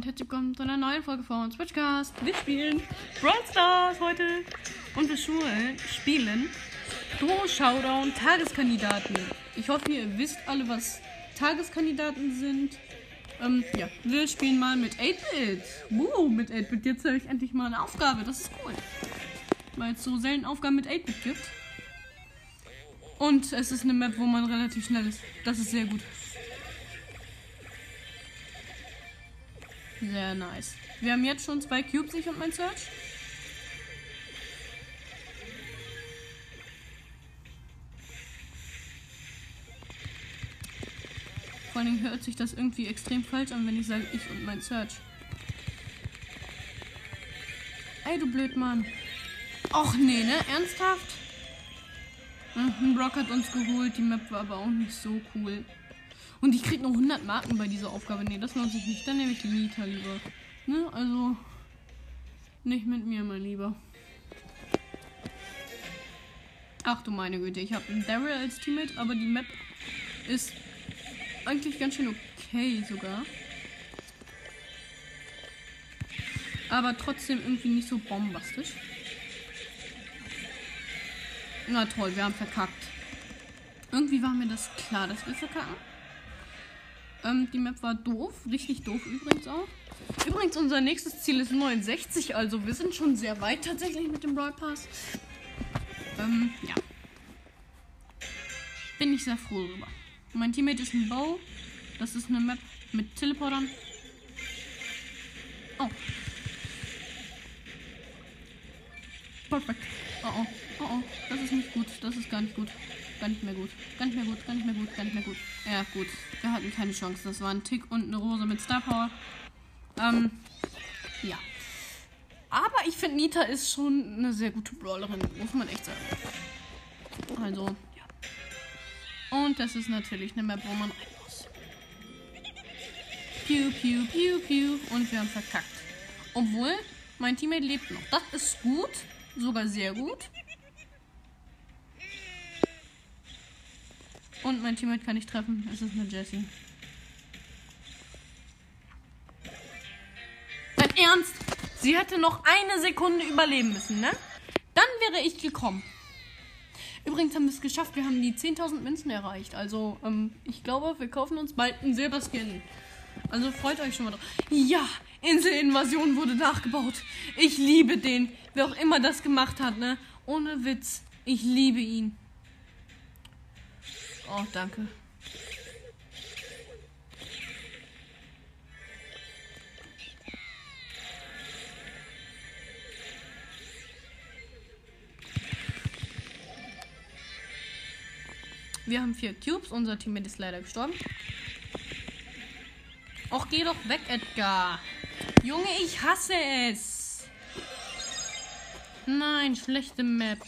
und herzlich willkommen zu einer neuen Folge von Switchcast. Wir spielen Brawl Stars heute und wir spielen Duo Showdown Tageskandidaten. Ich hoffe, ihr wisst alle, was Tageskandidaten sind. Ähm, ja, wir spielen mal mit 8-Bit. Uh, mit 8-Bit. Jetzt habe ich endlich mal eine Aufgabe. Das ist cool. Weil es so selten Aufgaben mit 8-Bit gibt. Und es ist eine Map, wo man relativ schnell ist. Das ist sehr gut. Sehr nice. Wir haben jetzt schon zwei Cubes, ich und mein Search. Vor allem hört sich das irgendwie extrem falsch an, wenn ich sage ich und mein Search. Ey, du Blödmann. Och nee, ne? Ernsthaft? Hm, Brock hat uns geholt, die Map war aber auch nicht so cool. Und ich krieg noch 100 Marken bei dieser Aufgabe. Nee, das lohnt sich nicht. Dann nehme ich die Nita lieber. Ne? Also, nicht mit mir, mein Lieber. Ach du meine Güte, ich habe Daryl als Teammate, aber die Map ist eigentlich ganz schön okay sogar. Aber trotzdem irgendwie nicht so bombastisch. Na toll, wir haben verkackt. Irgendwie war mir das klar, dass wir verkacken. Ähm, die Map war doof. Richtig doof übrigens auch. Übrigens, unser nächstes Ziel ist 69, also wir sind schon sehr weit tatsächlich mit dem Brawl Pass. Ähm, ja. Bin ich sehr froh darüber. Mein Teammate ist ein Bow. Das ist eine Map mit Teleportern. Oh. Perfekt. Oh oh. Oh oh. Das ist nicht gut. Das ist gar nicht gut. Gar nicht mehr gut. Gar nicht mehr gut. Gar nicht mehr gut. Gar nicht mehr gut. Ja, gut. Wir hatten keine Chance. Das war ein Tick und eine Rose mit Star Power. Ähm, ja. Aber ich finde, Nita ist schon eine sehr gute Brawlerin, muss man echt sagen. Also, ja. Und das ist natürlich eine Map, wo man rein muss. Piu, piu, piu, piu. Und wir haben verkackt. Obwohl, mein Teammate lebt noch. Das ist gut. Sogar sehr gut. Und mein Teammate kann ich treffen. Es ist eine Jessie. Dein Ernst? Sie hätte noch eine Sekunde überleben müssen, ne? Dann wäre ich gekommen. Übrigens haben wir es geschafft. Wir haben die 10.000 Münzen erreicht. Also, ähm, ich glaube, wir kaufen uns bald einen Silberskin. Also freut euch schon mal drauf. Ja, Inselinvasion wurde nachgebaut. Ich liebe den. Wer auch immer das gemacht hat, ne? Ohne Witz. Ich liebe ihn. Oh, danke. Wir haben vier Cubes. Unser Teammate ist leider gestorben. Och, geh doch weg, Edgar. Junge, ich hasse es. Nein, schlechte Map.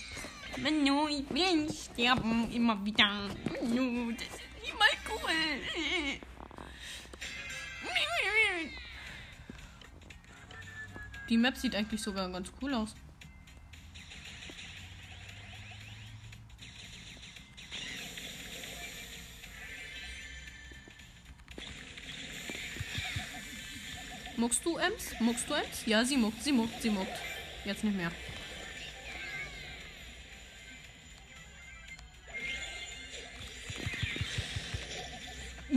Manu, ich will nicht sterben. Immer wieder. Manu, das ist nicht mal cool. Die Map sieht eigentlich sogar ganz cool aus. Muckst du, Ems? Muckst du, Ems? Ja, sie muckt, sie muckt, sie muckt. Jetzt nicht mehr.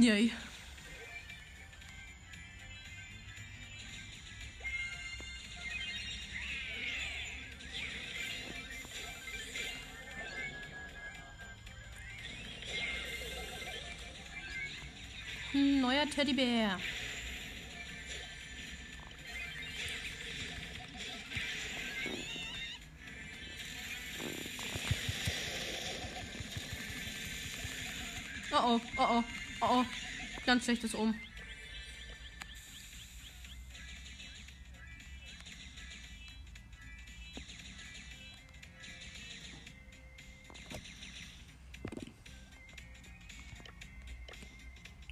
Yay. Neuer Teddybär. Ganz schlechtes Um.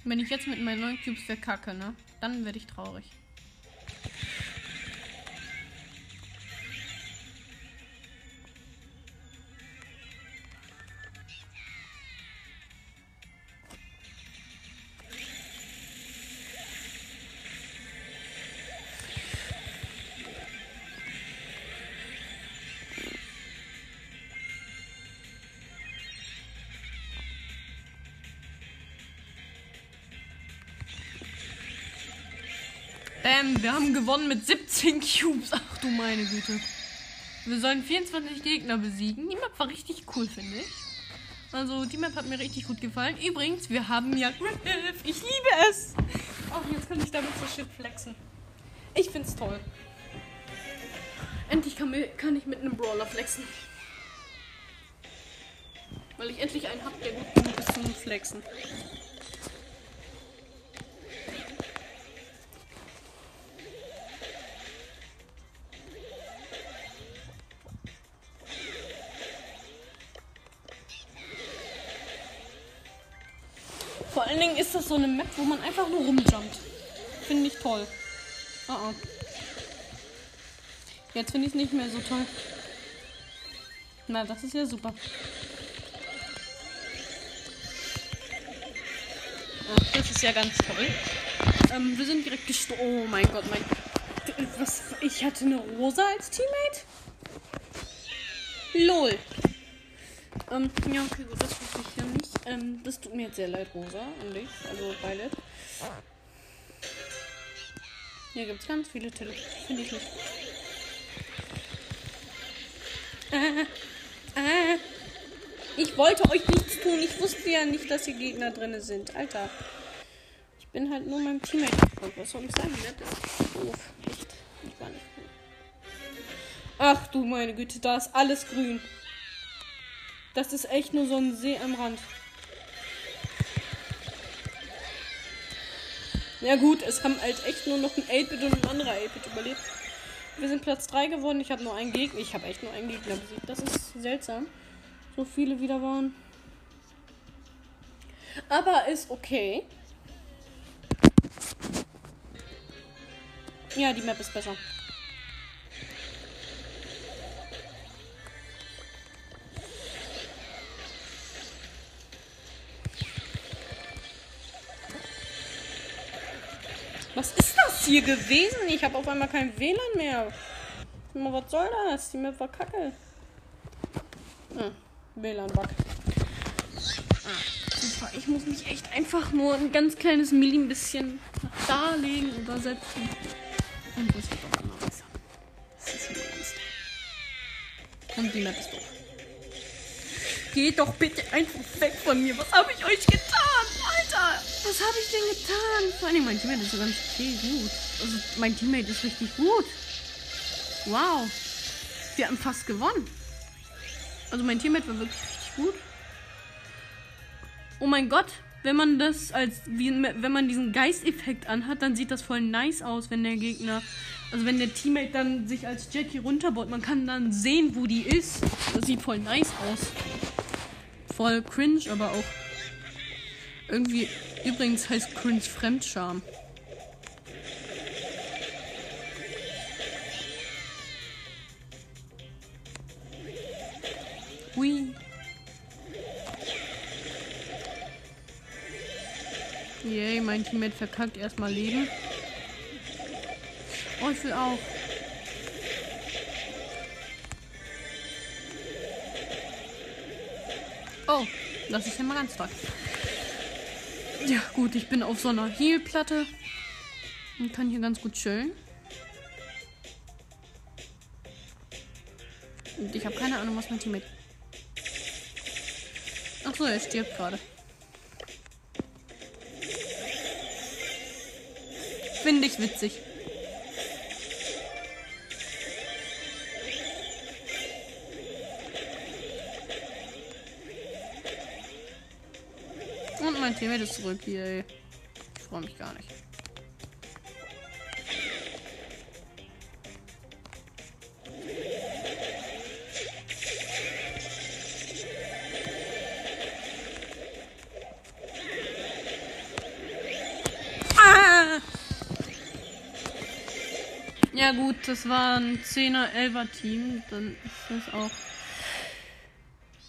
Wenn ich jetzt mit meinen neuen Cubes verkacke, ne? Dann werde ich traurig. Wir haben gewonnen mit 17 Cubes. Ach du meine Güte. Wir sollen 24 Gegner besiegen. Die Map war richtig cool, finde ich. Also, die Map hat mir richtig gut gefallen. Übrigens, wir haben ja Griff. Ich liebe es. Ach, jetzt kann ich damit so shit flexen. Ich find's toll. Endlich kann, kann ich mit einem Brawler flexen. Weil ich endlich einen hab, der gut genug ist zum Flexen. Vor allen Dingen ist das so eine Map, wo man einfach nur rumjumpt. Finde ich toll. Oh oh. Jetzt finde ich es nicht mehr so toll. Na, das ist ja super. Ach, das ist ja ganz toll. Ähm, wir sind direkt gestorben. Oh mein Gott, mein. Was? Ich hatte eine Rosa als Teammate? LOL. Ähm, ja, okay, gut, das wusste ich ja nicht. Ähm, das tut mir jetzt sehr leid, Rosa und ich, also Violet. Hier gibt es ganz viele Telefone. Finde ich nicht Äh, äh. Ich wollte euch nichts tun. Ich wusste ja nicht, dass hier Gegner drin sind. Alter. Ich bin halt nur meinem Teammate gefolgt. Was soll ich sagen? Das ist doof. Echt. Ich war nicht cool. Ach du meine Güte, da ist alles grün. Das ist echt nur so ein See am Rand. Ja gut, es haben halt echt nur noch ein 8-Bit und ein anderer 8-Bit überlebt. Wir sind Platz 3 geworden. Ich habe nur einen Gegner. Ich habe echt nur einen Gegner besiegt. Das ist seltsam. So viele wieder waren. Aber ist okay. Ja, die Map ist besser. Was ist das hier gewesen? Ich habe auf einmal kein WLAN mehr. Was soll das? Die Map war kacke. Hm, WLAN-Bug. Ah, ich muss mich echt einfach nur ein ganz kleines Milli ein bisschen darlegen, übersetzen. Und das wird doch immer besser. Das ist immer ganz. Und die Map ist doof. Geht doch bitte einfach weg von mir. Was habe ich euch getan? Was habe ich denn getan? Vor allem mein Teammate ist so ganz okay, gut. Also mein Teammate ist richtig gut. Wow. Wir haben fast gewonnen. Also mein Teammate war wirklich richtig gut. Oh mein Gott, wenn man das als wenn man diesen Geisteffekt anhat, dann sieht das voll nice aus, wenn der Gegner, also wenn der Teammate dann sich als Jackie runterbaut, man kann dann sehen, wo die ist. Das sieht voll nice aus. Voll cringe, aber auch irgendwie übrigens heißt cringe Fremdscham. Hui. Yay, mein Teammate verkackt erstmal Leben. Oh, ich will auch. Oh, das ist mal ganz toll. Ja, gut, ich bin auf so einer Heelplatte und kann hier ganz gut chillen. Und ich habe keine Ahnung, was mein Teammate Ach so, er stirbt gerade. Finde ich witzig. Mein Teammate ist zurück hier. Ich freue mich gar nicht. Ja gut, das war ein 10er, 11er Team. Dann ist das auch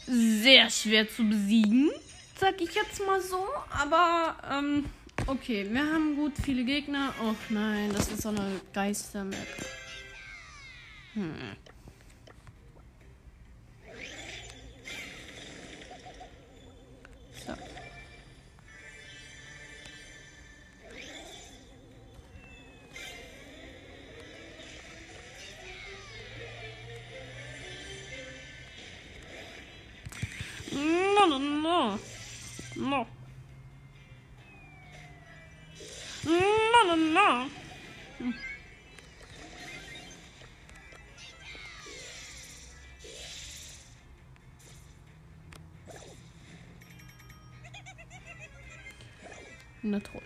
sehr schwer zu besiegen, sag ich jetzt mal so. Aber, ähm, okay, wir haben gut viele Gegner. Oh nein, das ist so eine Geister-Map. Hm. Na toll.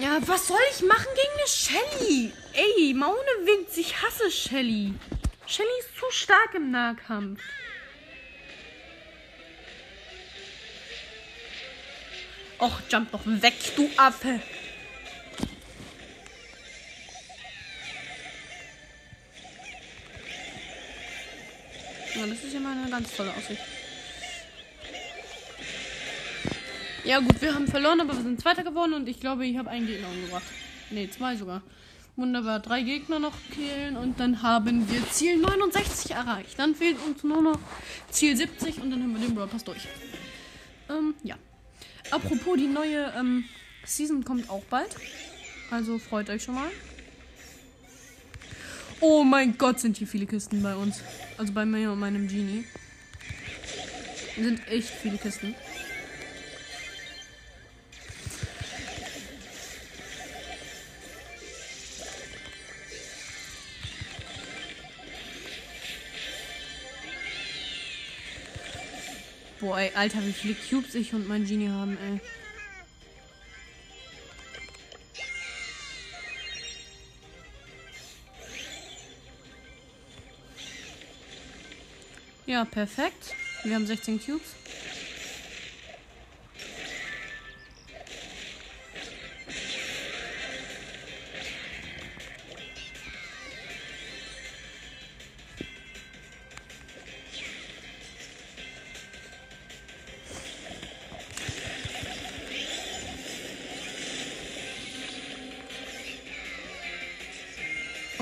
Ja, was soll ich machen gegen eine Shelly? Ey, mal ohne Witz, ich hasse Shelly. Shelly ist zu stark im Nahkampf. Och, jump doch weg, du Affe. Ja, das ist ja mal eine ganz tolle Aussicht. Ja gut, wir haben verloren, aber wir sind Zweiter geworden und ich glaube, ich habe einen Gegner umgebracht. Ne, zwei sogar. Wunderbar, drei Gegner noch killen und dann haben wir Ziel 69 erreicht. Dann fehlt uns nur noch Ziel 70 und dann haben wir den Brawl Pass durch. Ähm, ja. Apropos, die neue ähm, Season kommt auch bald. Also freut euch schon mal. Oh mein Gott, sind hier viele Kisten bei uns. Also bei mir und meinem Genie. Sind echt viele Kisten. Boah, ey, Alter, wie viele Cubes ich und mein Genie haben, ey. Ja, perfekt. Wir haben 16 Cubes.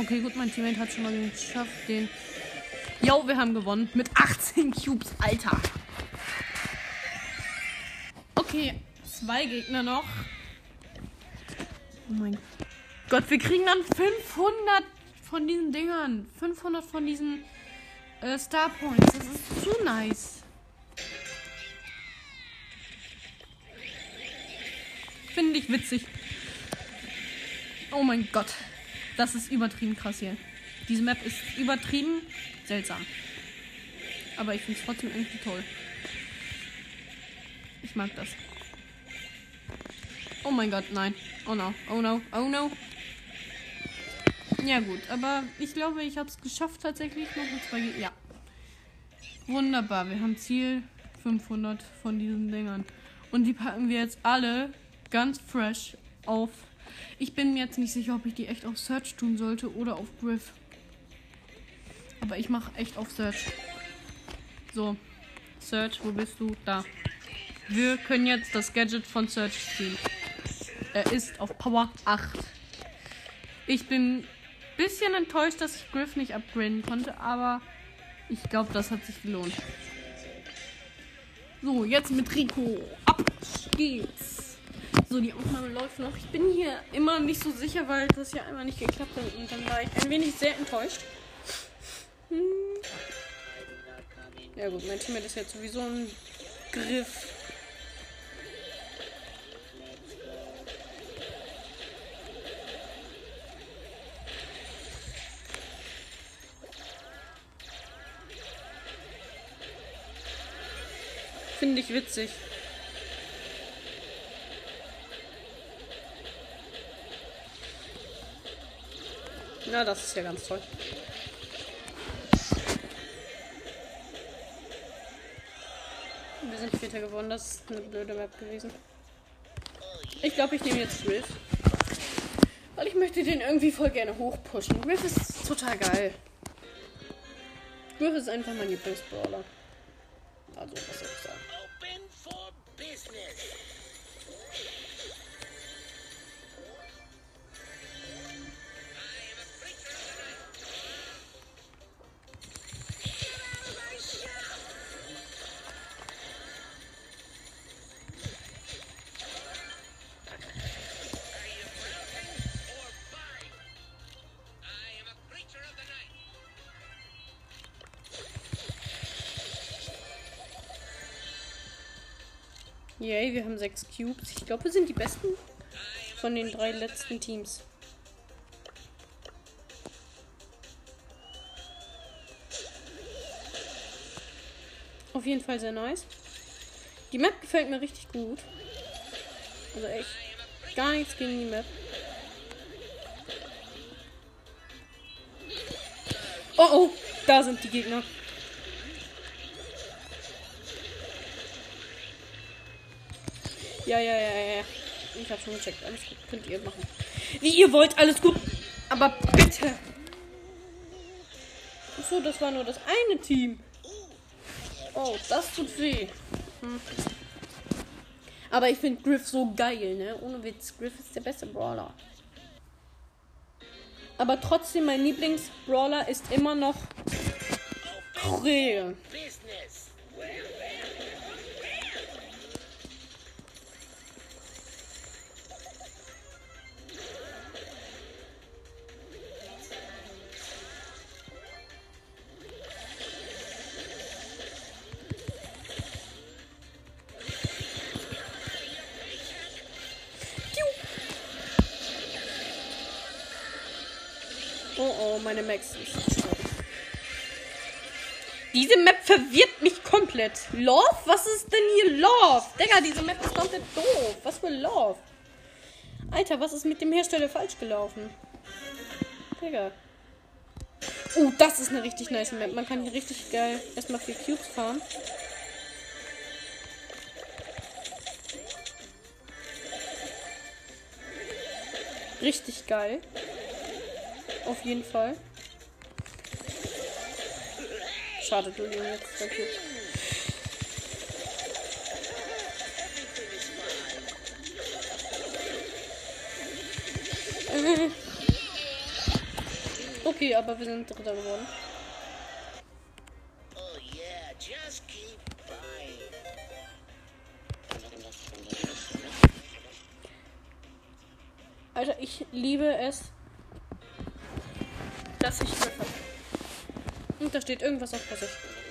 Okay, gut, mein Teammate hat schon mal geschafft, den. Jo, wir haben gewonnen. Mit 18 Cubes, Alter. Okay, zwei Gegner noch. Oh mein Gott, wir kriegen dann 500 von diesen Dingern. 500 von diesen äh, Star Points. Das ist zu nice. Finde ich witzig. Oh mein Gott. Das ist übertrieben krass hier. Diese Map ist übertrieben seltsam. Aber ich finde es trotzdem irgendwie toll. Ich mag das. Oh mein Gott, nein. Oh no, oh no, oh no. Ja gut, aber ich glaube, ich habe es geschafft tatsächlich noch mit zwei. Ge ja. Wunderbar, wir haben Ziel 500 von diesen Dingern. Und die packen wir jetzt alle ganz fresh auf ich bin mir jetzt nicht sicher, ob ich die echt auf Search tun sollte oder auf Griff. Aber ich mache echt auf Search. So. Search, wo bist du? Da. Wir können jetzt das Gadget von Search ziehen. Er ist auf Power 8. Ich bin ein bisschen enttäuscht, dass ich Griff nicht upgraden konnte, aber ich glaube, das hat sich gelohnt. So, jetzt mit Rico. Ab geht's. So, die Aufnahme läuft noch. Ich bin hier immer nicht so sicher, weil das ja einmal nicht geklappt hat. Und dann war ich ein wenig sehr enttäuscht. Hm. Ja gut, mein Team ist jetzt sowieso ein Griff. Finde ich witzig. Na, das ist ja ganz toll. Wir sind Vierter geworden. Das ist eine blöde Map gewesen. Ich glaube, ich nehme jetzt Griff. Weil ich möchte den irgendwie voll gerne hochpushen. Griff ist total geil. Griff ist einfach mein Lieblingsbrawler. Yay, wir haben sechs Cubes. Ich glaube, wir sind die besten von den drei letzten Teams. Auf jeden Fall sehr nice. Die Map gefällt mir richtig gut. Also echt gar nichts gegen die Map. Oh oh, da sind die Gegner. Ja, ja, ja, ja. Ich hab schon gecheckt. Alles gut. Könnt ihr machen. Wie ihr wollt, alles gut. Aber bitte. So, das war nur das eine Team. Oh, das tut weh. Hm. Aber ich finde Griff so geil, ne? Ohne Witz. Griff ist der beste Brawler. Aber trotzdem, mein Lieblings-Brawler ist immer noch Krill. Meine Max Diese Map verwirrt mich komplett. Love? Was ist denn hier Love? Digga, diese Map ist komplett doof. Was für Love? Alter, was ist mit dem Hersteller falsch gelaufen? Digga. Oh, das ist eine richtig nice Map. Man kann hier richtig geil erstmal vier Cubes fahren. Richtig geil. Auf jeden Fall. Schade, du jetzt der Cube. Okay, aber wir sind Dritter geworden. Steht irgendwas auf Vorsicht.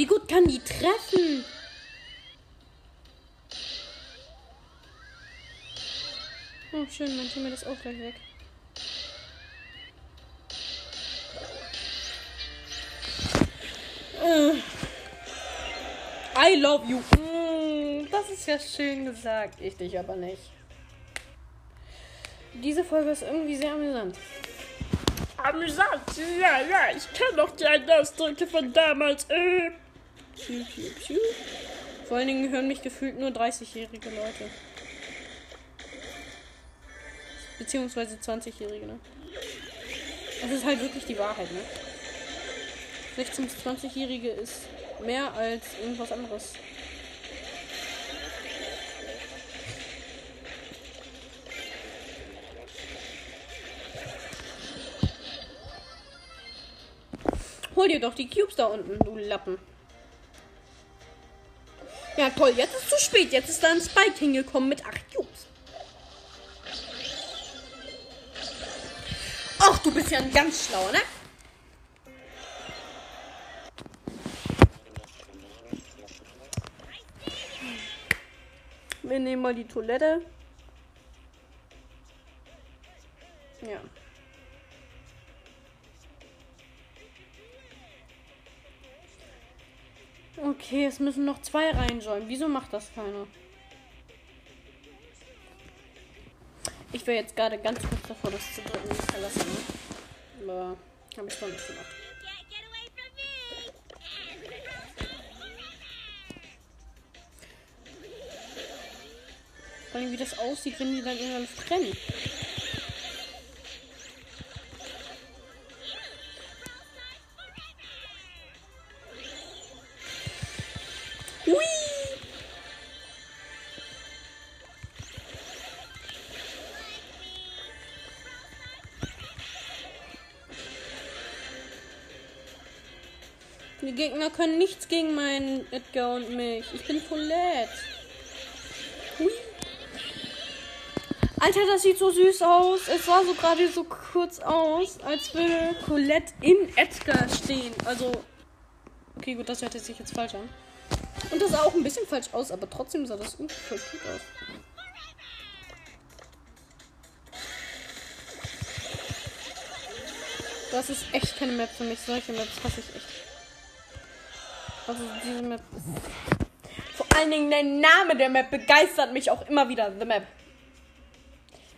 Wie gut kann die treffen? Oh, schön, dann tun wir das auch gleich weg. Äh. I love you. Mm, das ist ja schön gesagt. Ich dich aber nicht. Diese Folge ist irgendwie sehr amüsant. Amüsant. Ja, ja, ich kenne doch die Ausdrücke von damals. Äh. Piu, piu, piu. Vor allen Dingen hören mich gefühlt nur 30-jährige Leute. Beziehungsweise 20-jährige, ne? Das ist halt wirklich die Wahrheit, ne? 16- bis 20-jährige ist mehr als irgendwas anderes. Hol dir doch die Cubes da unten, du Lappen. Ja, toll, jetzt ist zu spät. Jetzt ist da ein Spike hingekommen mit 8 Cubes. Ach, du bist ja ein ganz schlauer, ne? Wir nehmen mal die Toilette. Ja. Okay, es müssen noch zwei reinjoinen. Wieso macht das keiner? Ich wäre jetzt gerade ganz kurz davor, das zu drücken, das verlassen. Ne? Aber habe ich doch nicht gemacht. Vor allem, wie das aussieht, wenn die dann irgendwann trennen. Gegner können nichts gegen meinen Edgar und mich. Ich bin Colette. Hui. Alter, das sieht so süß aus. Es sah so gerade so kurz aus, als würde Colette in Edgar stehen. Also, okay, gut, das hört sich jetzt falsch an. Und das sah auch ein bisschen falsch aus, aber trotzdem sah das voll gut aus. Das ist echt keine Map für mich. Solche Maps hasse ich echt. Also diese Map ist. Vor allen Dingen der Name der Map begeistert mich auch immer wieder. The Map.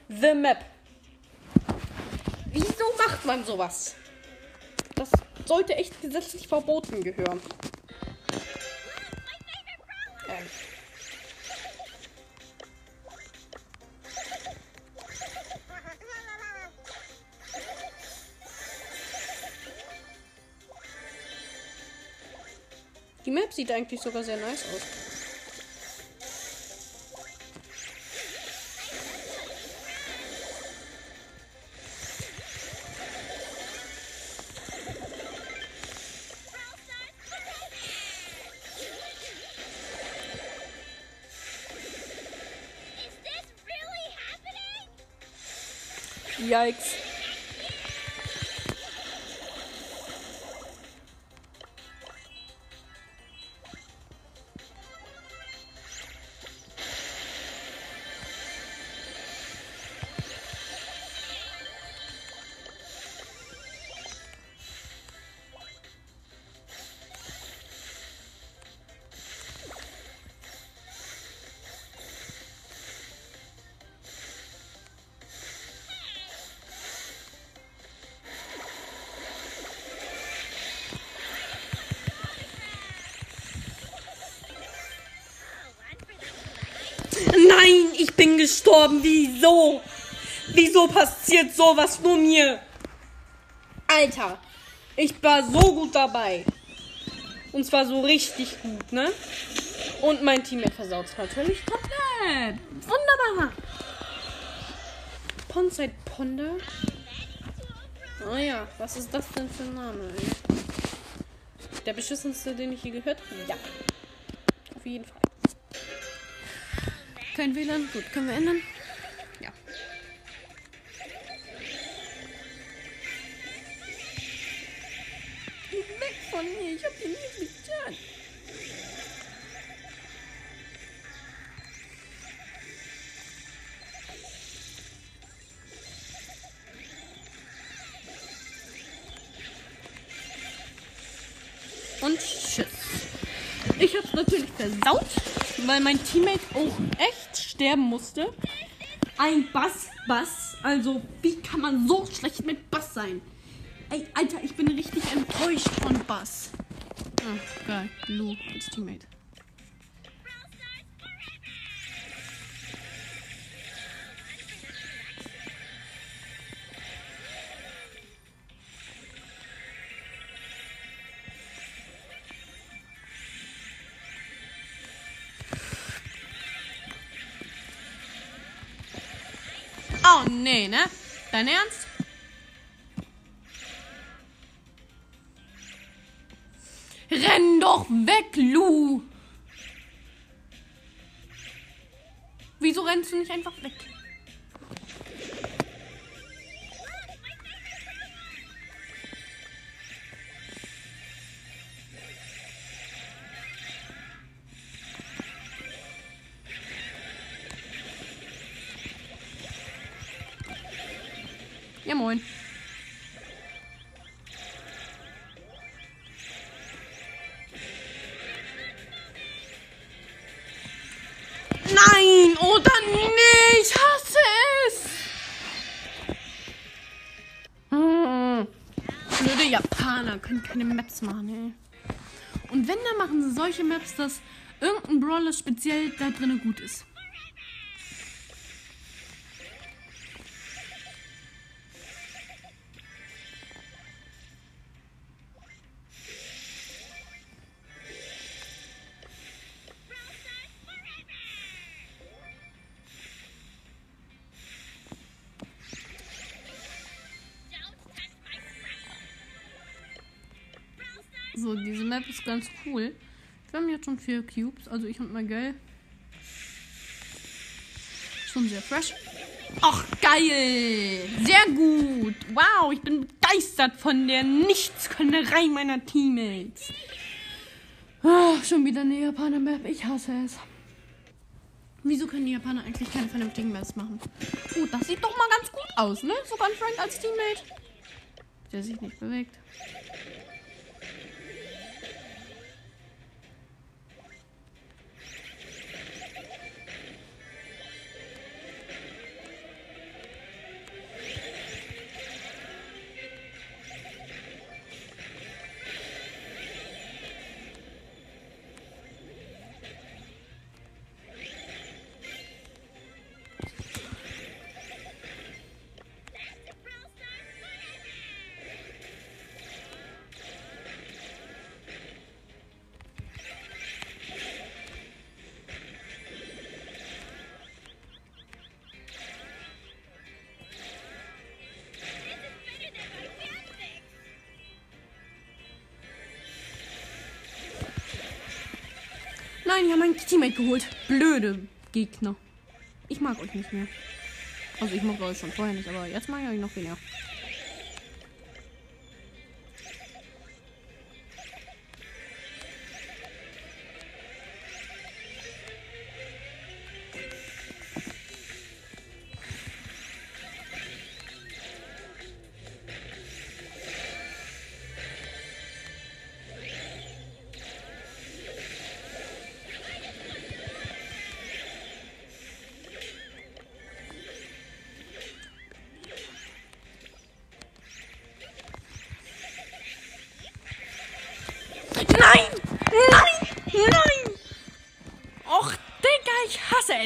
The Map. Wieso macht man sowas? Das sollte echt gesetzlich verboten gehören. Ähm. Die Map sieht eigentlich sogar sehr nice aus. Yikes. Gestorben. Wieso? Wieso passiert sowas nur mir? Alter, ich war so gut dabei. Und zwar so richtig gut, ne? Und mein Teammate versaut natürlich komplett. Wunderbar. Ponside Ponder? Oh ja, was ist das denn für ein Name, ey? Der beschissenste, den ich je gehört habe? Ja. Auf jeden Fall. Kein WLAN. Gut, können wir ändern? Ja. Weg von mir. Ich hab dir nichts getan. Und tschüss. Ich hab's natürlich versaut, weil mein Teammate auch echt sterben musste. Ein Bass-Bass. Also, wie kann man so schlecht mit Bass sein? Ey, Alter, ich bin richtig enttäuscht von Bass. Ah, geil. Lou als Teammate. Dein Ernst? Renn doch weg, Lu! Wieso rennst du nicht einfach weg? Japaner können keine Maps machen, ey. Und wenn, dann machen sie solche Maps, dass irgendein Brawler speziell da drinnen gut ist. So, diese Map ist ganz cool. Wir haben jetzt schon vier Cubes, also ich und Miguel. Schon sehr fresh. Ach, geil! Sehr gut! Wow, ich bin begeistert von der Nichtskönnerei meiner Teammates. Ah, schon wieder eine Japaner-Map. Ich hasse es. Wieso können die Japaner eigentlich keine vernünftigen Maps machen? Gut, das sieht doch mal ganz gut aus, ne? Sogar ein Frank als Teammate. Der sich nicht bewegt. Teammate geholt. Blöde Gegner. Ich mag euch nicht mehr. Also ich mochte euch schon vorher nicht, aber jetzt mag ich euch noch weniger.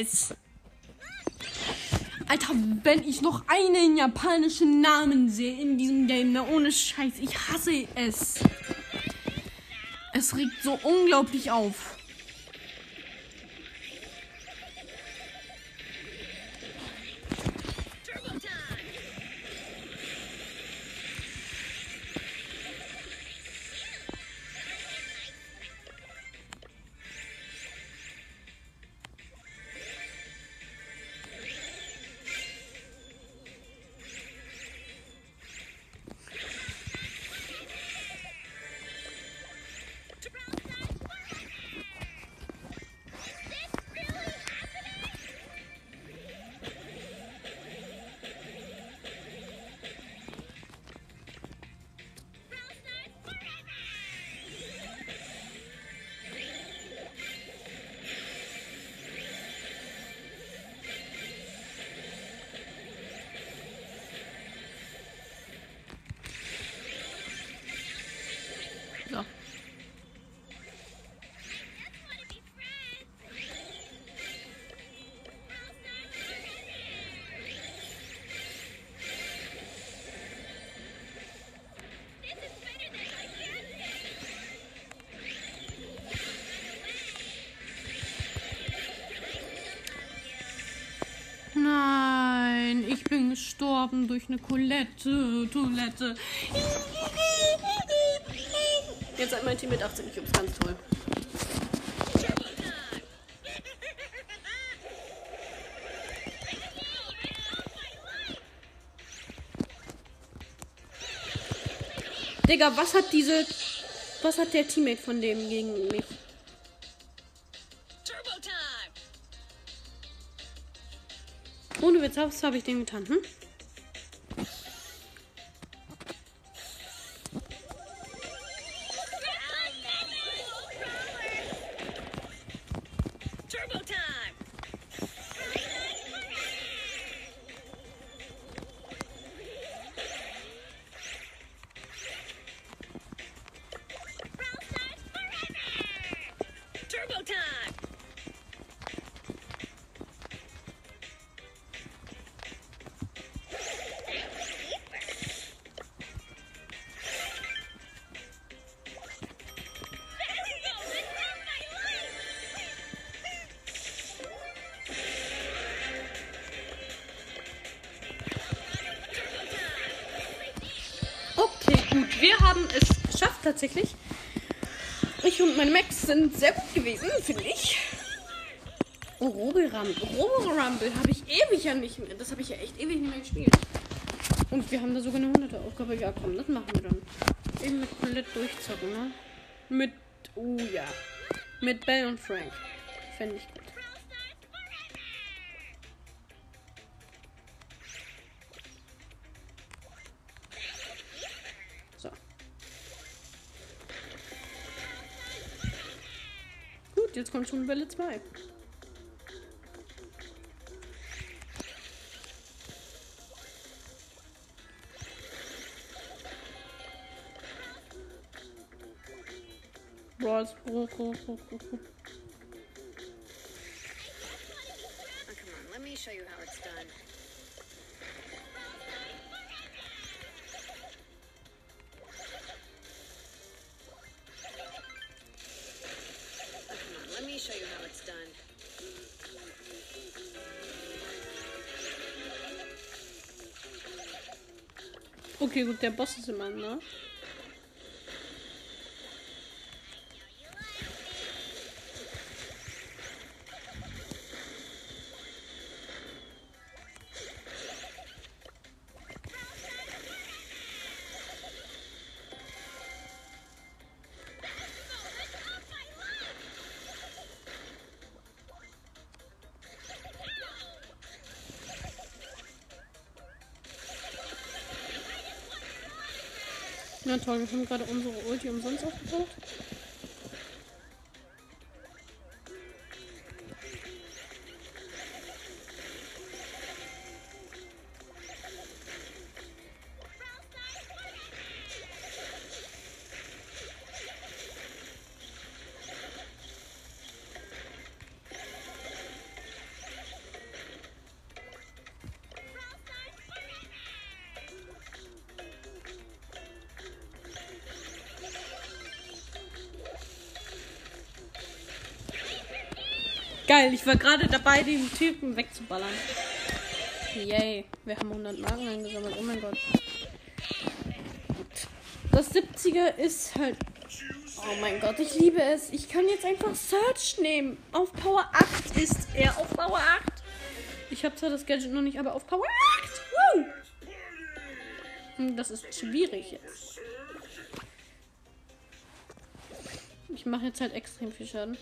Ich hasse es! Alter, wenn ich noch einen japanischen Namen sehe in diesem Game, ne, ohne Scheiß, ich hasse es. Es regt so unglaublich auf. Gestorben durch eine Colette, Toilette. Jetzt hat mein Team mit 18 Cubes, ganz toll. Digga, was hat diese. Was hat der Teammate von dem gegen mich? Turbo time! Ohne Witz, was habe ich dem getan, hm? Tatsächlich. Ich und meine Max sind sehr gut gewesen, finde ich. Oh, Robo Rumble. Robo Rumble habe ich ewig ja nicht mehr. Das habe ich ja echt ewig nicht mehr gespielt. Und wir haben da sogar eine 100er Aufgabe. Ja, komm, das machen wir dann. Eben mit komplett durchzocken, ne? Mit, oh ja. Mit Bell und Frank. Fände ich gut. Jetzt kommt schon Welle 2. Bros. Oh, on, let me show you how it's done. Der Boss ist immer, ne? Toll, wir haben gerade unsere Ulti umsonst aufgebaut. Geil, ich war gerade dabei, den Typen wegzuballern. Yay, wir haben 100 Marken eingesammelt. Oh mein Gott. Das 70er ist halt. Oh mein Gott, ich liebe es. Ich kann jetzt einfach Search nehmen. Auf Power 8 ist er. Auf Power 8. Ich habe zwar das Gadget noch nicht, aber auf Power 8. Woo! Hm, Das ist schwierig jetzt. Ich mache jetzt halt extrem viel Schaden.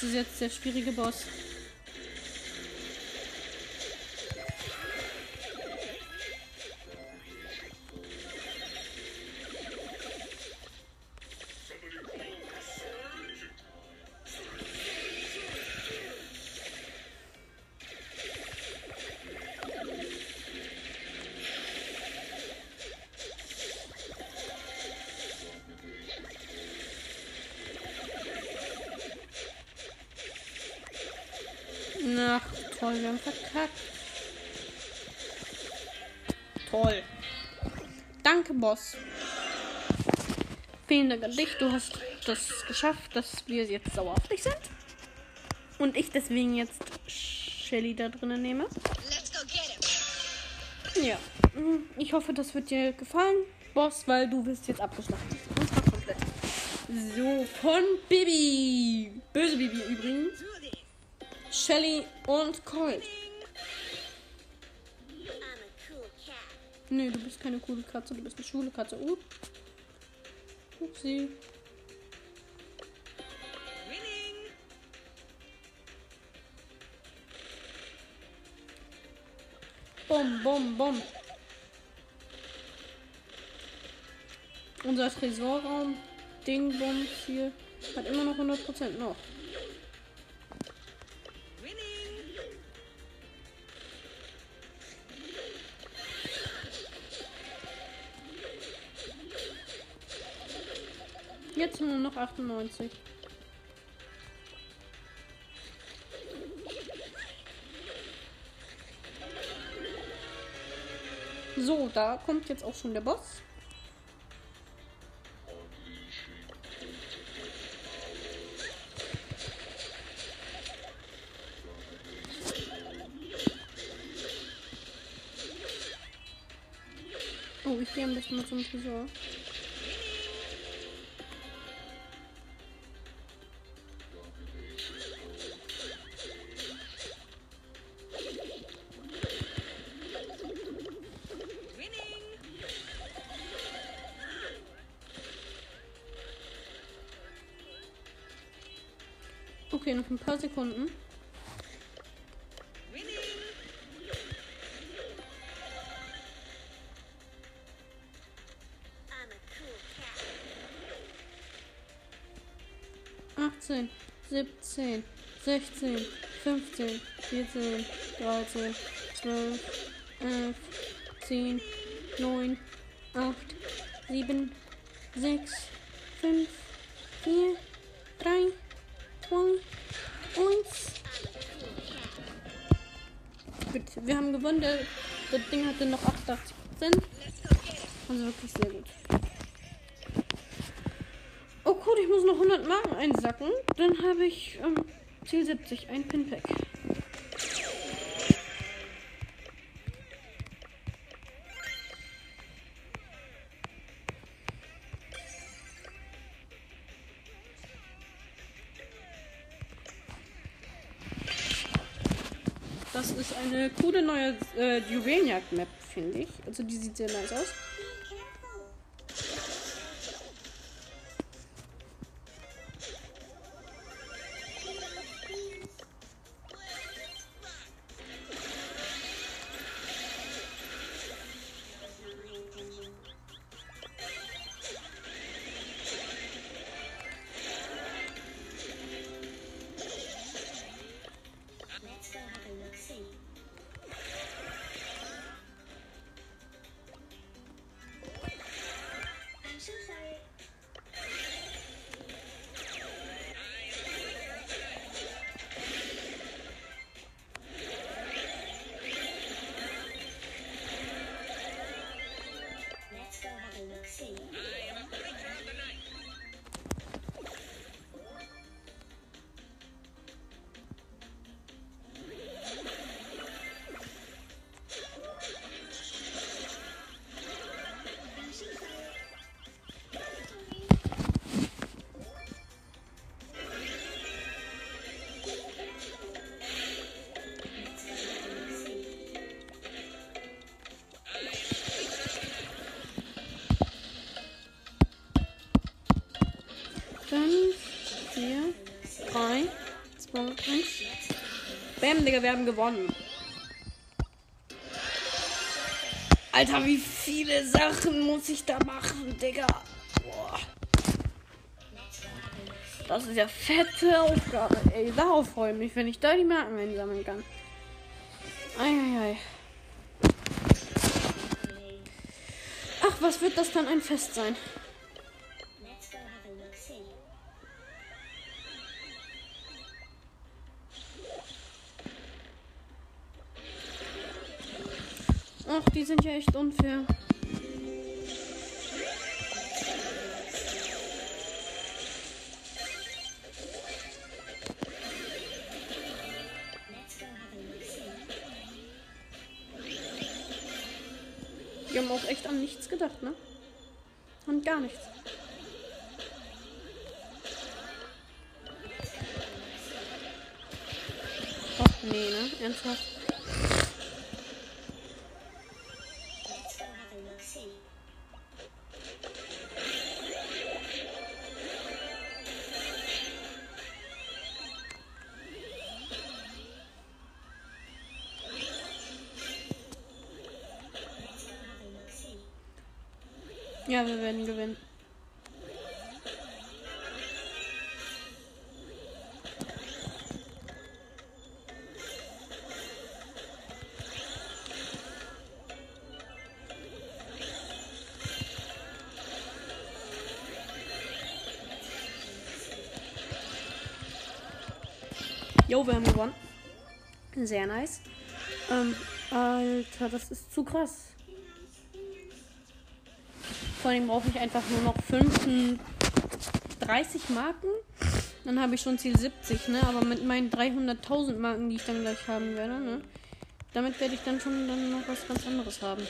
Das ist jetzt der schwierige Boss. Ach, toll, wir haben verkackt. Toll. Danke, Boss. Vielen Dank an dich. Du hast das geschafft, dass wir jetzt sauer auf dich sind. Und ich deswegen jetzt Shelly da drinnen nehme. Let's go get him! Ja. Mm, Ich hoffe, das wird dir gefallen, Boss, weil du wirst jetzt abgeschlachtet. Und zwar komplett. So, von Bibi. Böse Bibi übrigens. Shelly und Colt. Nee, du bist keine coole Katze, du bist eine schwule Katze. Uh. Upsi. Bom, bom, bom. Unser Tresorraum, Dingbums hier, hat immer noch 100% noch. Noch 98. So, da kommt jetzt auch schon der Boss. Oh, ich gehe am besten mal zum Tresor. Okay, noch ein paar Sekunden. I'm a cool cat. 18, 17, 16, 15, 14, 13, 12, 11, 10, 9, gewonnen. Der, das Ding hatte noch 88 Prozent. Also wirklich sehr gut. Oh gut, ich muss noch 100 Marken einsacken. Dann habe ich ähm, Ziel 70, ein Pinpack. Eine coole neue äh, Juwelenjagd-Map, finde ich. Also die sieht sehr nice aus. Bam, Digga, wir haben gewonnen. Alter, wie viele Sachen muss ich da machen, Digga? Boah. Das ist ja fette Aufgabe, ey. Darauf freue ich mich, wenn ich da die Marken einsammeln kann. Eieiei. Ach, was wird das dann ein Fest sein? Sind ja echt unfair. Die haben auch echt an nichts gedacht, ne? An gar nichts. Ach nee, ne? Ernsthaft? Ja, wir werden gewinnen. Jo, wir haben gewonnen. Sehr nice. Ähm, Alter, das ist zu krass. Vor allem brauche ich einfach nur noch 35 Marken. Dann habe ich schon Ziel 70, ne? Aber mit meinen 300.000 Marken, die ich dann gleich haben werde, ne? Damit werde ich dann schon dann noch was ganz anderes haben.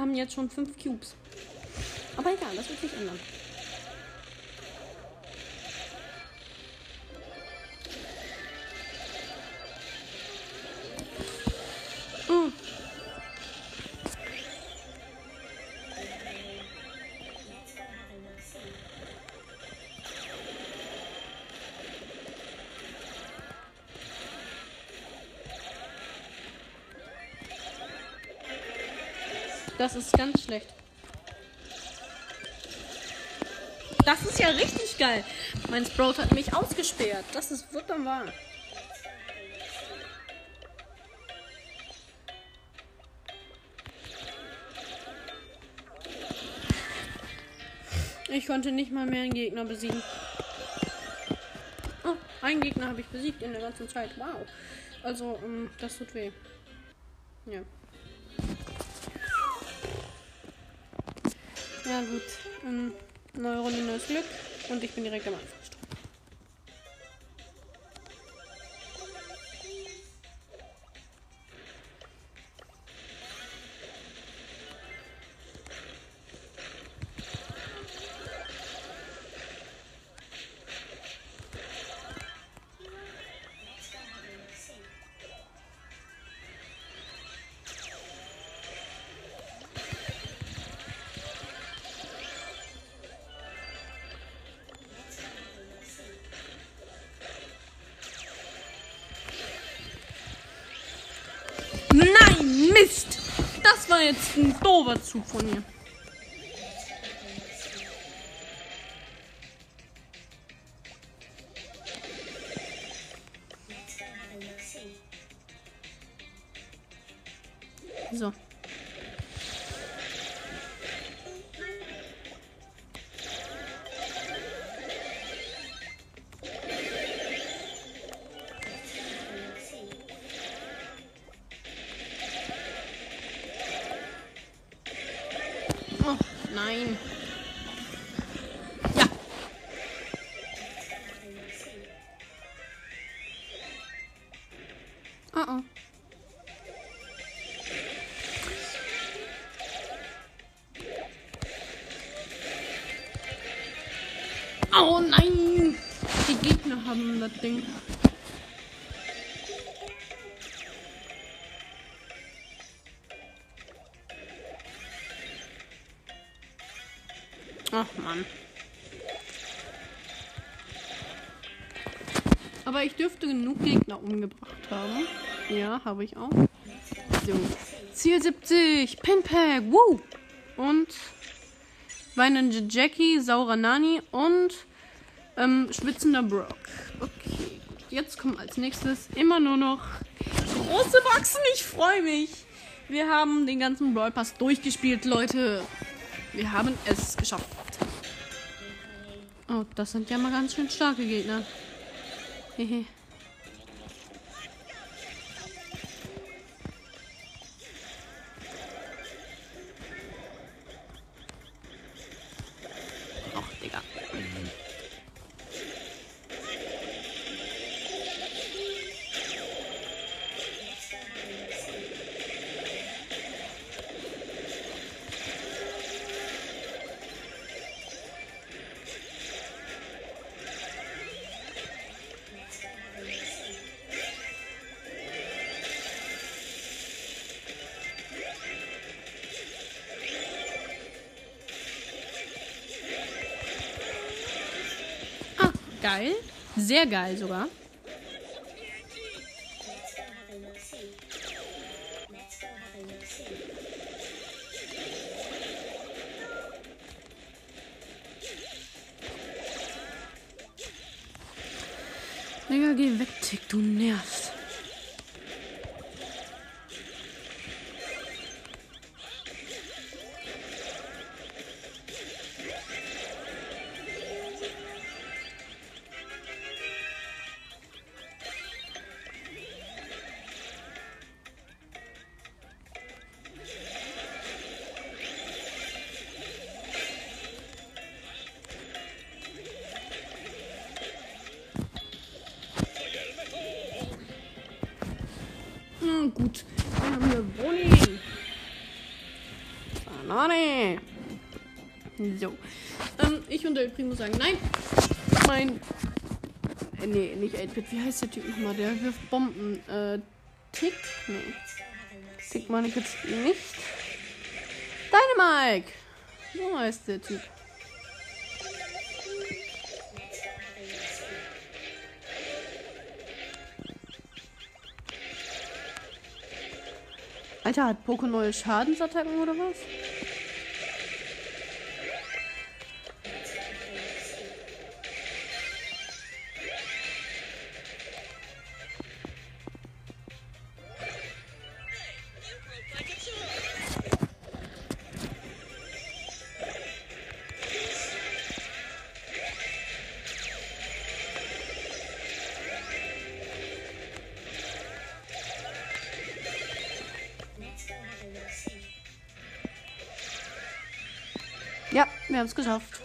Haben jetzt schon 5 Cubes. Aber egal, das wird sich ändern. Das ist ganz schlecht. Das ist ja richtig geil. Mein Sprout hat mich ausgesperrt. Das ist wahr. Ich konnte nicht mal mehr einen Gegner besiegen. Oh, einen Gegner habe ich besiegt in der ganzen Zeit. Wow. Also, ähm, das tut weh. Ja gut. Ähm, neue Runde, neues Glück. Und ich bin direkt am Anfang. Ein doofer Zug von mir. Nein. Ja. Oh oh. Oh nein! Die Gegner haben das Ding. Mann. Aber ich dürfte genug Gegner umgebracht haben. Ja, habe ich auch. So. Ziel 70. Pinpack. Woo. Und weinende Jackie, saurer Nani und ähm, schwitzender Brock. Okay. Jetzt kommen als nächstes immer nur noch große Boxen. Ich freue mich. Wir haben den ganzen Brawl Pass durchgespielt, Leute. Wir haben es geschafft. Oh, das sind ja mal ganz schön starke Gegner. Hehe. Geil. Sehr geil sogar. Sagen nein. Mein. Äh, nee, nicht 8-Bit. Wie heißt der Typ nochmal? Der wirft Bomben. Äh, Tick? Nee. Tick meine ich jetzt nicht. Dynamike! So heißt der Typ. Alter, hat Poco neue Schadensattacken oder was? Wir haben es geschafft.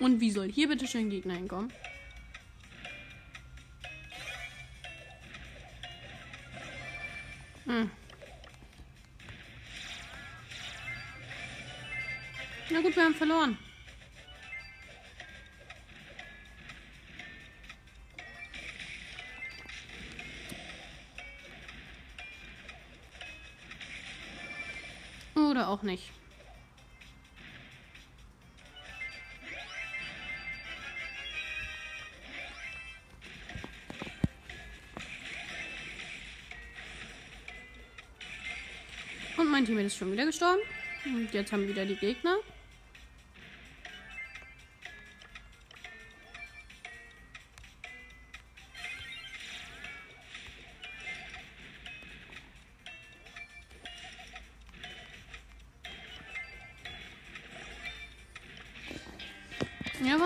Und wie soll hier bitte schön Gegner hinkommen? Verloren. Oder auch nicht. Und mein Team ist schon wieder gestorben. Und jetzt haben wieder die Gegner.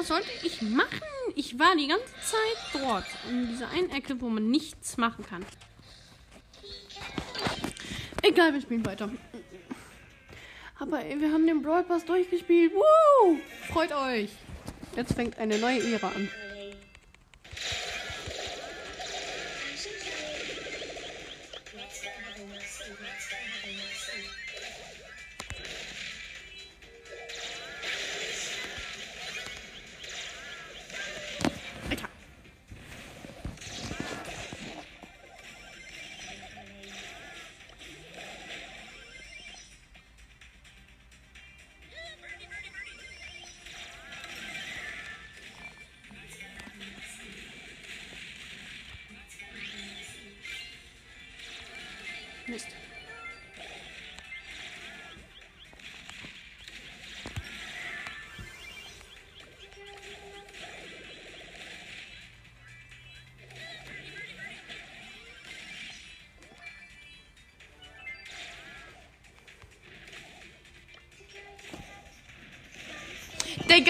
Was sollte ich machen? Ich war die ganze Zeit dort. In dieser einen Ecke, wo man nichts machen kann. Egal, wir spielen weiter. Aber ey, wir haben den Brawl Pass durchgespielt. Woo! Freut euch. Jetzt fängt eine neue Ära an.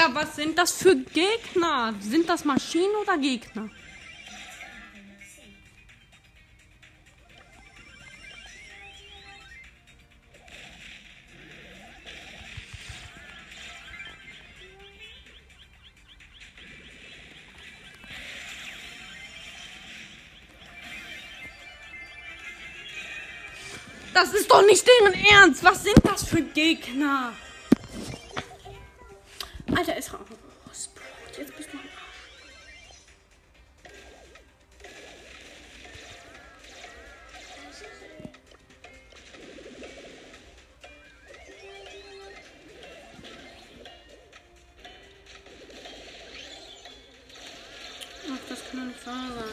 Digga, was sind das für Gegner? Sind das Maschinen oder Gegner? Das ist doch nicht deren Ernst. Was sind das für Gegner? Alter, ist raus. Jetzt bist du. Ach, das kann doch nicht wahr sein.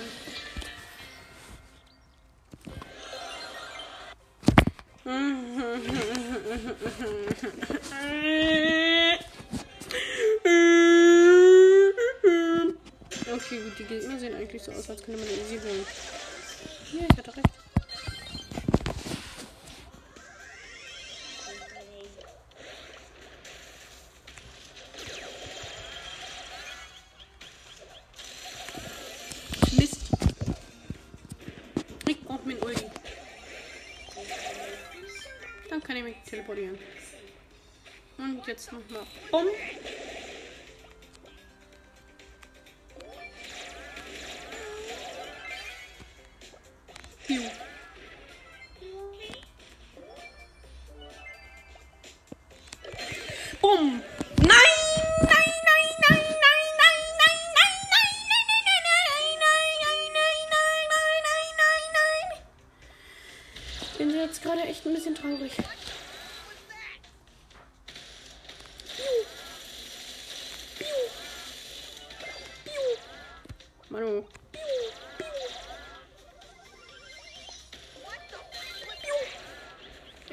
Okay, gut, die Gegner sehen eigentlich so aus, als könnte man easy holen. Ja, ich hatte recht. Dann kann ich mich teleportieren. Und jetzt nochmal. Bumm.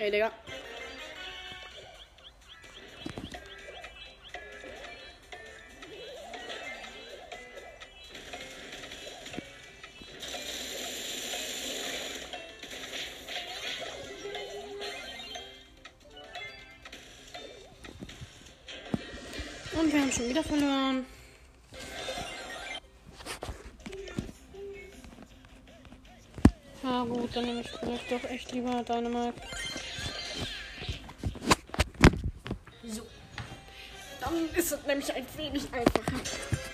Ey, Digga. Und wir haben schon wieder verloren. Ja gut, dann nehme ich vielleicht doch echt lieber Dynamite. Dann ist es nämlich ein wenig einfacher.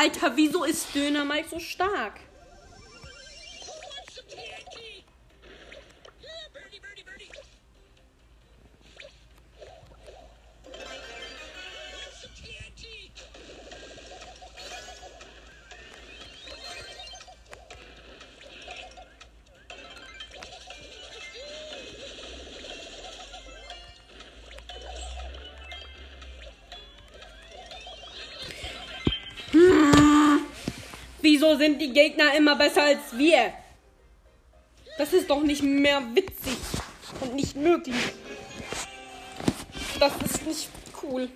Alter, wieso ist Döner Mike so stark? Sind die Gegner immer besser als wir? Das ist doch nicht mehr witzig und nicht möglich. Das ist nicht cool.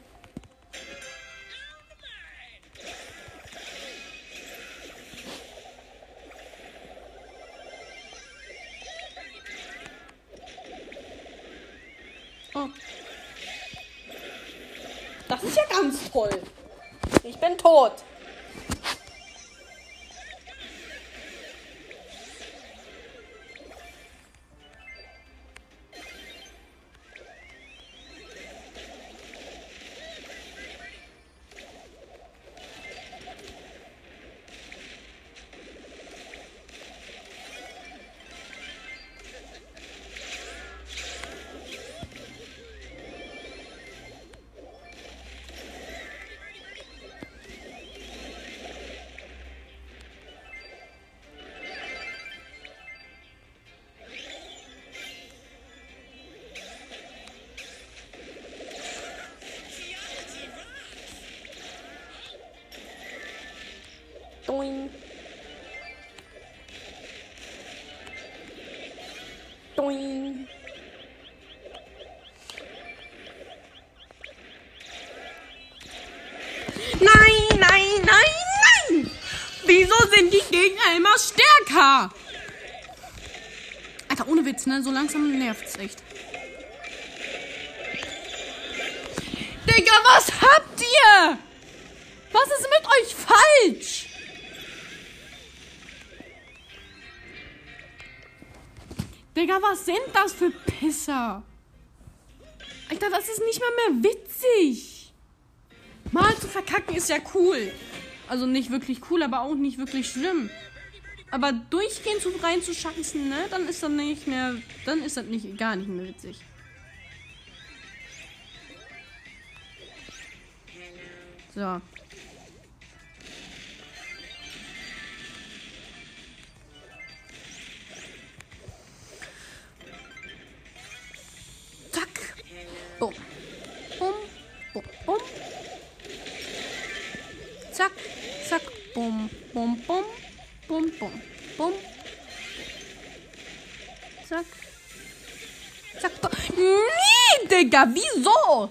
Oh. Das ist ja ganz toll. Ich bin tot. Gegner immer stärker? Alter, ohne Witz, ne? So langsam nervt's echt. Digga, was habt ihr? Was ist mit euch falsch? Digga, was sind das für Pisser? Alter, das ist nicht mal mehr witzig. Mal zu verkacken ist ja cool. Also nicht wirklich cool, aber auch nicht wirklich schlimm. Aber durchgehend so reinzuscheißen, ne, dann ist das nicht mehr, dann ist das nicht, gar nicht mehr witzig. So. Bumm. Bumm. Zack. Zack. Bumm. Nee, Digga, wieso?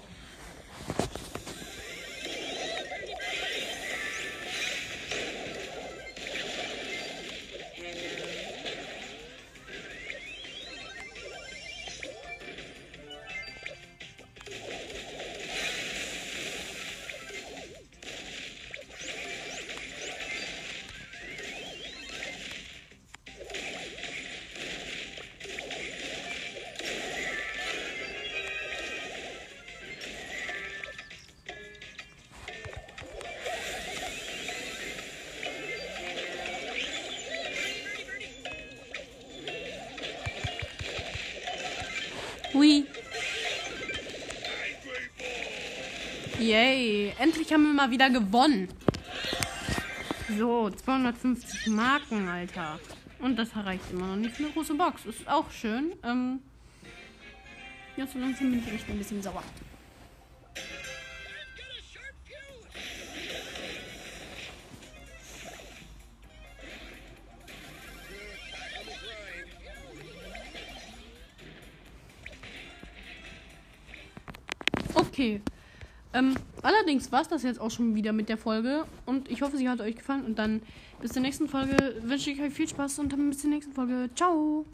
Wir mal wieder gewonnen. So, 250 Marken, Alter. Und das erreicht immer noch nicht eine große Box. Ist auch schön. Ähm ja, so langsam bin ich echt ein bisschen sauer. Allerdings war es das jetzt auch schon wieder mit der Folge. Und ich hoffe, sie hat euch gefallen. Und dann bis zur nächsten Folge wünsche ich euch viel Spaß und dann bis zur nächsten Folge. Ciao!